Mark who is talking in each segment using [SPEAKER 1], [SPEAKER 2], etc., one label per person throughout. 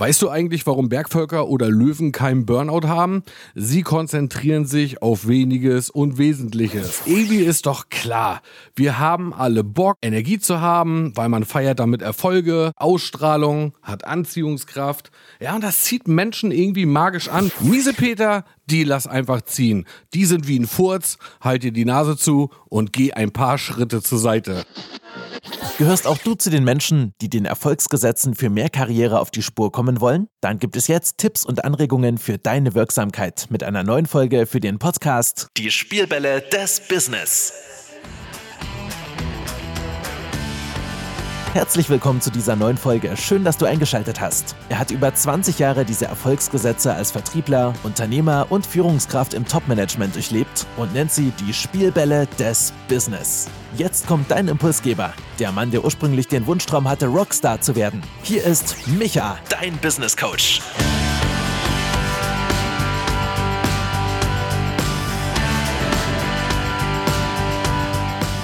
[SPEAKER 1] Weißt du eigentlich, warum Bergvölker oder Löwen keinen Burnout haben? Sie konzentrieren sich auf weniges und Wesentliches. Irgendwie ist doch klar, wir haben alle Bock, Energie zu haben, weil man feiert damit Erfolge, Ausstrahlung, hat Anziehungskraft. Ja, und das zieht Menschen irgendwie magisch an. Miese Peter, die lass einfach ziehen. Die sind wie ein Furz, halt dir die Nase zu und geh ein paar Schritte zur Seite.
[SPEAKER 2] Gehörst auch du zu den Menschen, die den Erfolgsgesetzen für mehr Karriere auf die Spur kommen wollen? Dann gibt es jetzt Tipps und Anregungen für deine Wirksamkeit mit einer neuen Folge für den Podcast
[SPEAKER 3] Die Spielbälle des Business.
[SPEAKER 2] Herzlich willkommen zu dieser neuen Folge. Schön, dass du eingeschaltet hast. Er hat über 20 Jahre diese Erfolgsgesetze als Vertriebler, Unternehmer und Führungskraft im Topmanagement durchlebt und nennt sie die Spielbälle des Business. Jetzt kommt dein Impulsgeber, der Mann, der ursprünglich den Wunschtraum hatte, Rockstar zu werden. Hier ist Micha,
[SPEAKER 3] Dein Business Coach.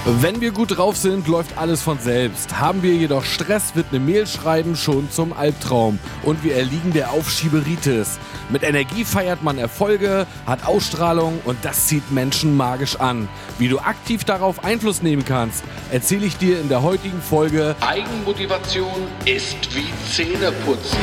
[SPEAKER 1] Wenn wir gut drauf sind, läuft alles von selbst. Haben wir jedoch Stress, wird eine Mail schreiben schon zum Albtraum. Und wir erliegen der Aufschieberitis. Mit Energie feiert man Erfolge, hat Ausstrahlung und das zieht Menschen magisch an. Wie du aktiv darauf Einfluss nehmen kannst, erzähle ich dir in der heutigen Folge
[SPEAKER 4] Eigenmotivation ist wie Zähneputzen.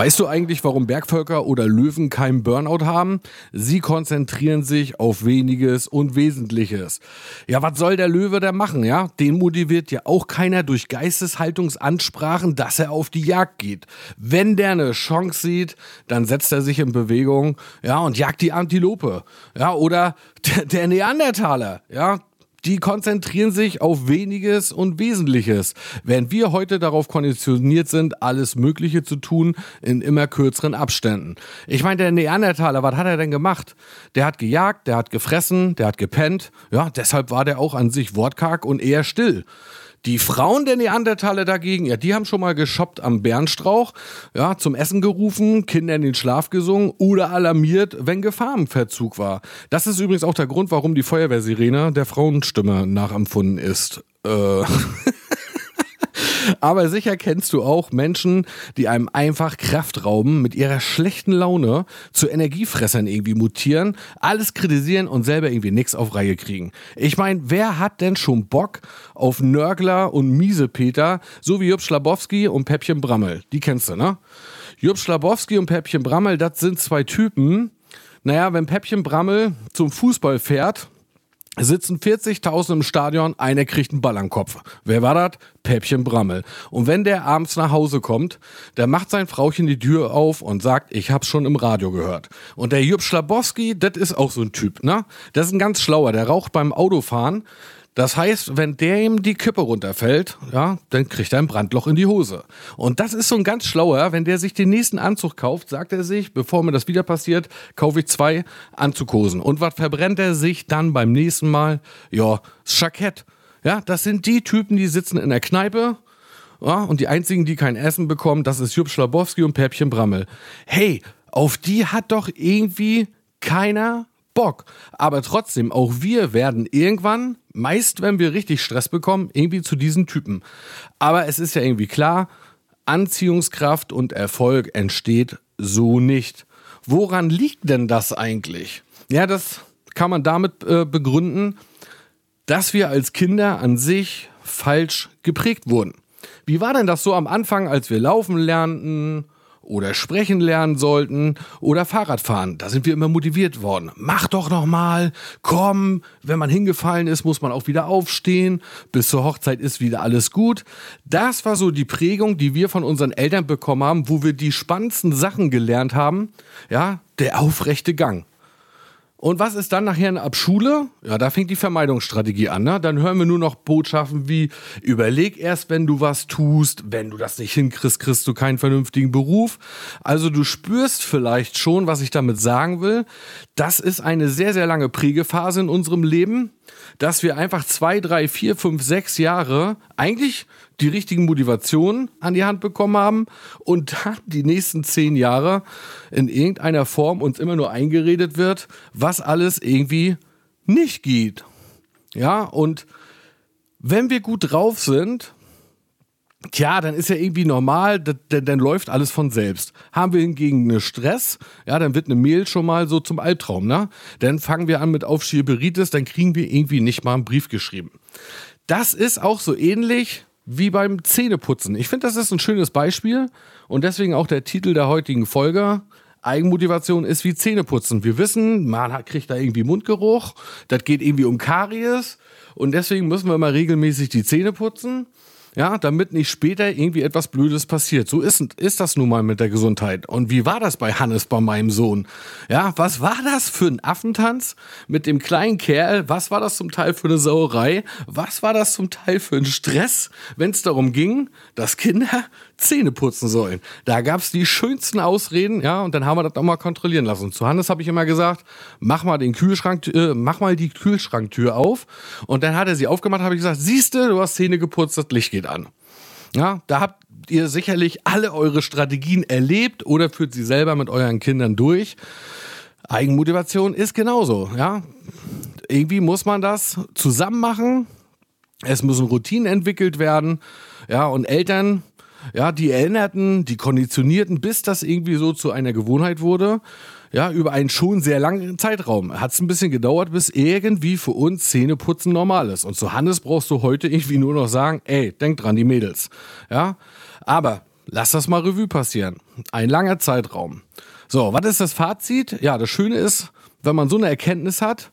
[SPEAKER 1] Weißt du eigentlich, warum Bergvölker oder Löwen keinen Burnout haben? Sie konzentrieren sich auf weniges und Wesentliches. Ja, was soll der Löwe da machen, ja? Den motiviert ja auch keiner durch Geisteshaltungsansprachen, dass er auf die Jagd geht. Wenn der eine Chance sieht, dann setzt er sich in Bewegung, ja, und jagt die Antilope. Ja, oder der, der Neandertaler, ja, die konzentrieren sich auf weniges und Wesentliches, während wir heute darauf konditioniert sind, alles Mögliche zu tun in immer kürzeren Abständen. Ich meine, der Neandertaler, was hat er denn gemacht? Der hat gejagt, der hat gefressen, der hat gepennt. Ja, deshalb war der auch an sich wortkarg und eher still. Die Frauen der Neandertaler dagegen, ja, die haben schon mal geshoppt am Bärenstrauch, ja, zum Essen gerufen, Kinder in den Schlaf gesungen oder alarmiert, wenn Gefahr im Verzug war. Das ist übrigens auch der Grund, warum die Feuerwehrsirene der Frauenstimme nachempfunden ist. Äh. Aber sicher kennst du auch Menschen, die einem einfach Kraft rauben, mit ihrer schlechten Laune zu Energiefressern irgendwie mutieren, alles kritisieren und selber irgendwie nichts auf Reihe kriegen. Ich meine, wer hat denn schon Bock auf Nörgler und Miesepeter, so wie Jupp Schlabowski und Päppchen Brammel? Die kennst du, ne? Jupp Schlabowski und Päppchen Brammel, das sind zwei Typen. Naja, wenn Päppchen Brammel zum Fußball fährt, sitzen 40.000 im Stadion, einer kriegt einen Ball am Kopf. Wer war das? Päppchen Brammel. Und wenn der abends nach Hause kommt, der macht sein Frauchen die Tür auf und sagt, ich hab's schon im Radio gehört. Und der Jupp Schlabowski, das ist auch so ein Typ, ne? Das ist ein ganz schlauer, der raucht beim Autofahren. Das heißt, wenn der ihm die Kippe runterfällt, ja, dann kriegt er ein Brandloch in die Hose. Und das ist so ein ganz schlauer, wenn der sich den nächsten Anzug kauft, sagt er sich, bevor mir das wieder passiert, kaufe ich zwei Anzughosen. Und was verbrennt er sich dann beim nächsten Mal? Ja, das Jackett. Ja, das sind die Typen, die sitzen in der Kneipe, ja, und die einzigen, die kein Essen bekommen, das ist Jupp Schlabowski und Päppchen Brammel. Hey, auf die hat doch irgendwie keiner Bock. Aber trotzdem, auch wir werden irgendwann, meist wenn wir richtig Stress bekommen, irgendwie zu diesen Typen. Aber es ist ja irgendwie klar, Anziehungskraft und Erfolg entsteht so nicht. Woran liegt denn das eigentlich? Ja, das kann man damit äh, begründen, dass wir als Kinder an sich falsch geprägt wurden. Wie war denn das so am Anfang, als wir laufen lernten oder sprechen lernen sollten oder Fahrrad fahren. Da sind wir immer motiviert worden. Mach doch noch mal, komm, wenn man hingefallen ist, muss man auch wieder aufstehen. Bis zur Hochzeit ist wieder alles gut. Das war so die Prägung, die wir von unseren Eltern bekommen haben, wo wir die spannendsten Sachen gelernt haben. Ja, der aufrechte Gang. Und was ist dann nachher ab Schule? Ja, da fängt die Vermeidungsstrategie an. Ne? Dann hören wir nur noch Botschaften wie, überleg erst, wenn du was tust. Wenn du das nicht hinkriegst, kriegst du keinen vernünftigen Beruf. Also du spürst vielleicht schon, was ich damit sagen will. Das ist eine sehr, sehr lange Prägephase in unserem Leben, dass wir einfach zwei, drei, vier, fünf, sechs Jahre eigentlich die richtigen Motivationen an die Hand bekommen haben und dann die nächsten zehn Jahre in irgendeiner Form uns immer nur eingeredet wird, was alles irgendwie nicht geht. Ja, und Wenn wir gut drauf sind, Tja, dann ist ja irgendwie normal, dann, dann läuft alles von selbst. Haben wir hingegen eine Stress, ja, dann wird eine Mail schon mal so zum Albtraum, ne? Dann fangen wir an mit Aufschieberitis, dann kriegen wir irgendwie nicht mal einen Brief geschrieben. Das ist auch so ähnlich wie beim Zähneputzen. Ich finde, das ist ein schönes Beispiel und deswegen auch der Titel der heutigen Folge. Eigenmotivation ist wie Zähneputzen. Wir wissen, man kriegt da irgendwie Mundgeruch, das geht irgendwie um Karies und deswegen müssen wir mal regelmäßig die Zähne putzen ja, damit nicht später irgendwie etwas Blödes passiert. So ist, ist das nun mal mit der Gesundheit. Und wie war das bei Hannes, bei meinem Sohn? Ja, was war das für ein Affentanz mit dem kleinen Kerl? Was war das zum Teil für eine Sauerei? Was war das zum Teil für ein Stress, wenn es darum ging, dass Kinder Zähne putzen sollen? Da gab's die schönsten Ausreden, ja, und dann haben wir das nochmal kontrollieren lassen. Zu Hannes habe ich immer gesagt, mach mal den Kühlschrank, äh, mach mal die Kühlschranktür auf. Und dann hat er sie aufgemacht, habe ich gesagt, siehste, du hast Zähne geputzt, das Licht geht geht an. Ja, da habt ihr sicherlich alle eure Strategien erlebt oder führt sie selber mit euren Kindern durch. Eigenmotivation ist genauso, ja. Irgendwie muss man das zusammen machen. Es müssen Routinen entwickelt werden. Ja, und Eltern, ja, die erinnerten, die konditionierten, bis das irgendwie so zu einer Gewohnheit wurde ja, über einen schon sehr langen Zeitraum. Hat es ein bisschen gedauert, bis irgendwie für uns Zähneputzen normal ist. Und zu Hannes brauchst du heute irgendwie nur noch sagen, ey, denk dran, die Mädels. Ja, aber lass das mal Revue passieren. Ein langer Zeitraum. So, was ist das Fazit? Ja, das Schöne ist, wenn man so eine Erkenntnis hat,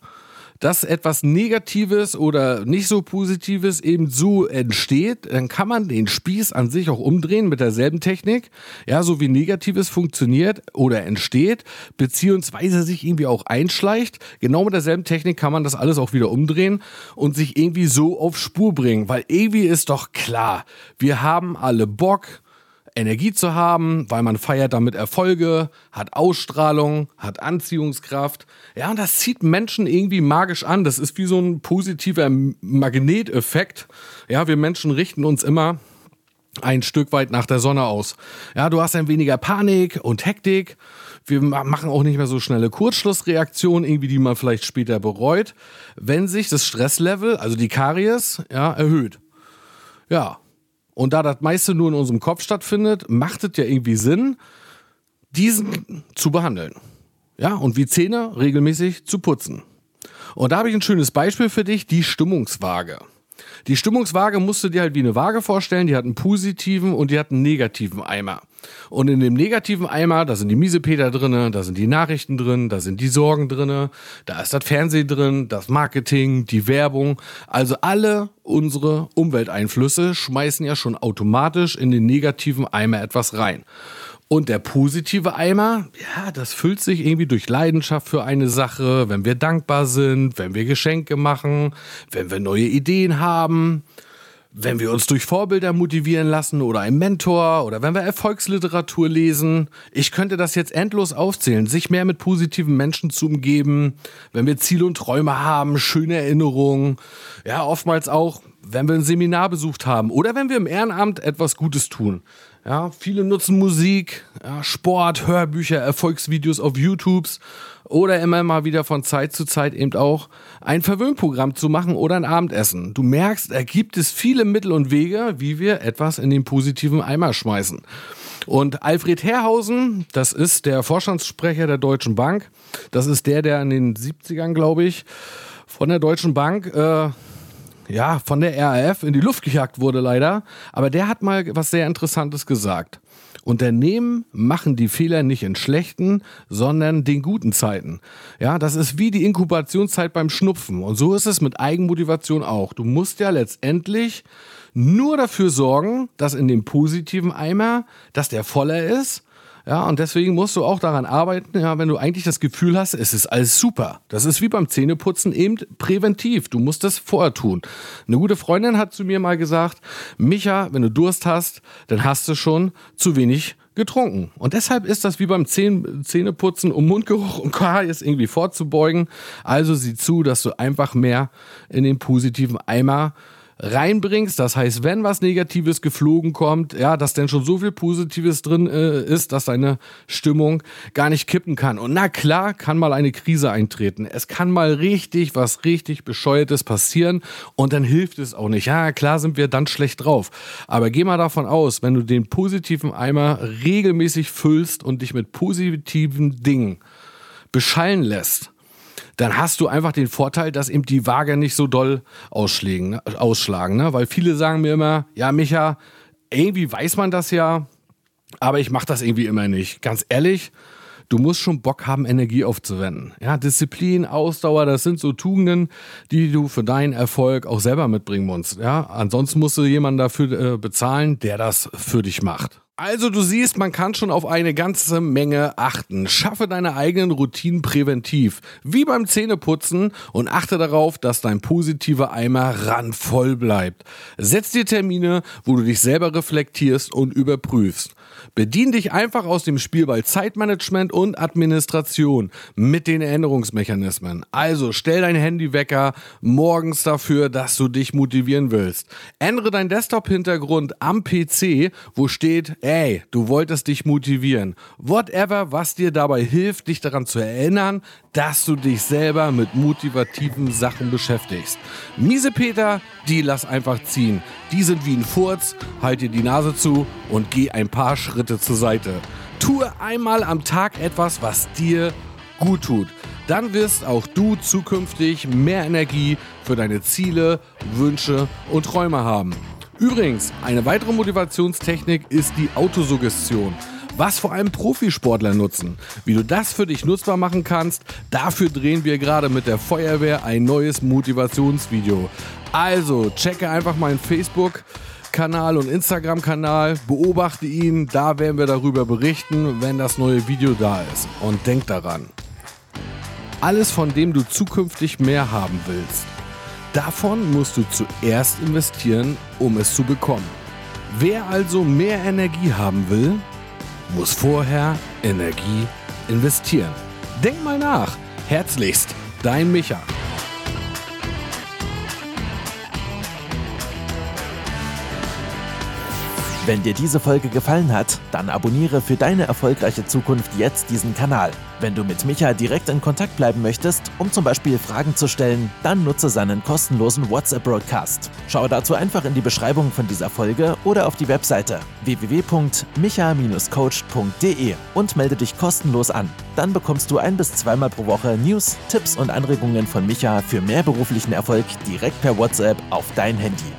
[SPEAKER 1] dass etwas Negatives oder nicht so Positives eben so entsteht, dann kann man den Spieß an sich auch umdrehen mit derselben Technik. Ja, so wie Negatives funktioniert oder entsteht, beziehungsweise sich irgendwie auch einschleicht. Genau mit derselben Technik kann man das alles auch wieder umdrehen und sich irgendwie so auf Spur bringen, weil irgendwie ist doch klar, wir haben alle Bock, Energie zu haben, weil man feiert damit Erfolge, hat Ausstrahlung, hat Anziehungskraft. Ja, und das zieht Menschen irgendwie magisch an. Das ist wie so ein positiver Magneteffekt. Ja, wir Menschen richten uns immer ein Stück weit nach der Sonne aus. Ja, du hast ein weniger Panik und Hektik. Wir machen auch nicht mehr so schnelle Kurzschlussreaktionen, irgendwie, die man vielleicht später bereut, wenn sich das Stresslevel, also die Karies, ja, erhöht. Ja, und da das meiste nur in unserem Kopf stattfindet, macht es ja irgendwie Sinn, diesen zu behandeln. Ja, und wie Zähne regelmäßig zu putzen. Und da habe ich ein schönes Beispiel für dich, die Stimmungswaage. Die Stimmungswaage musst du dir halt wie eine Waage vorstellen, die hat einen positiven und die hat einen negativen Eimer. Und in dem negativen Eimer, da sind die Miesepeter drin, da sind die Nachrichten drin, da sind die Sorgen drin, da ist das Fernsehen drin, das Marketing, die Werbung. Also alle unsere Umwelteinflüsse schmeißen ja schon automatisch in den negativen Eimer etwas rein. Und der positive Eimer, ja, das füllt sich irgendwie durch Leidenschaft für eine Sache, wenn wir dankbar sind, wenn wir Geschenke machen, wenn wir neue Ideen haben wenn wir uns durch Vorbilder motivieren lassen oder einen Mentor oder wenn wir Erfolgsliteratur lesen. Ich könnte das jetzt endlos aufzählen, sich mehr mit positiven Menschen zu umgeben, wenn wir Ziele und Träume haben, schöne Erinnerungen. Ja, oftmals auch, wenn wir ein Seminar besucht haben oder wenn wir im Ehrenamt etwas Gutes tun. Ja, viele nutzen Musik, ja, Sport, Hörbücher, Erfolgsvideos auf YouTubes oder immer mal wieder von Zeit zu Zeit eben auch ein Verwöhnprogramm zu machen oder ein Abendessen. Du merkst, da gibt es viele Mittel und Wege, wie wir etwas in den positiven Eimer schmeißen. Und Alfred Herrhausen, das ist der Vorstandssprecher der Deutschen Bank, das ist der, der in den 70ern, glaube ich, von der Deutschen Bank äh, ja, von der RAF in die Luft gejagt wurde leider. Aber der hat mal was sehr Interessantes gesagt. Unternehmen machen die Fehler nicht in schlechten, sondern den guten Zeiten. Ja, das ist wie die Inkubationszeit beim Schnupfen. Und so ist es mit Eigenmotivation auch. Du musst ja letztendlich nur dafür sorgen, dass in dem positiven Eimer, dass der voller ist ja, und deswegen musst du auch daran arbeiten, ja, wenn du eigentlich das Gefühl hast, es ist alles super. Das ist wie beim Zähneputzen eben präventiv. Du musst das vorher tun. Eine gute Freundin hat zu mir mal gesagt, Micha, wenn du Durst hast, dann hast du schon zu wenig getrunken. Und deshalb ist das wie beim Zähneputzen, um Mundgeruch und Karies irgendwie vorzubeugen. Also sieh zu, dass du einfach mehr in den positiven Eimer reinbringst. Das heißt, wenn was Negatives geflogen kommt, ja, dass denn schon so viel Positives drin äh, ist, dass deine Stimmung gar nicht kippen kann. Und na klar, kann mal eine Krise eintreten. Es kann mal richtig was richtig bescheuertes passieren und dann hilft es auch nicht. Ja, klar sind wir dann schlecht drauf. Aber geh mal davon aus, wenn du den positiven Eimer regelmäßig füllst und dich mit positiven Dingen beschallen lässt, dann hast du einfach den Vorteil, dass eben die Waage nicht so doll ausschlagen. Ausschlagen ne? Weil viele sagen mir immer, ja, Micha, irgendwie weiß man das ja, aber ich mache das irgendwie immer nicht. Ganz ehrlich, du musst schon Bock haben, Energie aufzuwenden. Ja, Disziplin, Ausdauer, das sind so Tugenden, die du für deinen Erfolg auch selber mitbringen musst. Ja, ansonsten musst du jemanden dafür äh, bezahlen, der das für dich macht. Also du siehst, man kann schon auf eine ganze Menge achten. Schaffe deine eigenen Routinen präventiv, wie beim Zähneputzen und achte darauf, dass dein positiver Eimer randvoll bleibt. Setz dir Termine, wo du dich selber reflektierst und überprüfst. Bedien dich einfach aus dem Spielball Zeitmanagement und Administration mit den Änderungsmechanismen. Also stell dein Handywecker morgens dafür, dass du dich motivieren willst. Ändere dein Desktop-Hintergrund am PC, wo steht Ey, du wolltest dich motivieren. Whatever, was dir dabei hilft, dich daran zu erinnern, dass du dich selber mit motivativen Sachen beschäftigst. Miese Peter, die lass einfach ziehen. Die sind wie ein Furz, halt dir die Nase zu und geh ein paar Schritte zur Seite. Tue einmal am Tag etwas, was dir gut tut. Dann wirst auch du zukünftig mehr Energie für deine Ziele, Wünsche und Träume haben. Übrigens, eine weitere Motivationstechnik ist die Autosuggestion. Was vor allem Profisportler nutzen. Wie du das für dich nutzbar machen kannst, dafür drehen wir gerade mit der Feuerwehr ein neues Motivationsvideo. Also, checke einfach meinen Facebook. Kanal und Instagram-Kanal, beobachte ihn, da werden wir darüber berichten, wenn das neue Video da ist. Und denk daran, alles von dem du zukünftig mehr haben willst, Davon musst du zuerst investieren, um es zu bekommen. Wer also mehr Energie haben will, muss vorher Energie investieren. Denk mal nach. Herzlichst, dein Micha.
[SPEAKER 2] Wenn dir diese Folge gefallen hat, dann abonniere für deine erfolgreiche Zukunft jetzt diesen Kanal. Wenn du mit Micha direkt in Kontakt bleiben möchtest, um zum Beispiel Fragen zu stellen, dann nutze seinen kostenlosen WhatsApp-Broadcast. Schau dazu einfach in die Beschreibung von dieser Folge oder auf die Webseite www.micha-coach.de und melde dich kostenlos an. Dann bekommst du ein bis zweimal pro Woche News, Tipps und Anregungen von Micha für mehr beruflichen Erfolg direkt per WhatsApp auf dein Handy.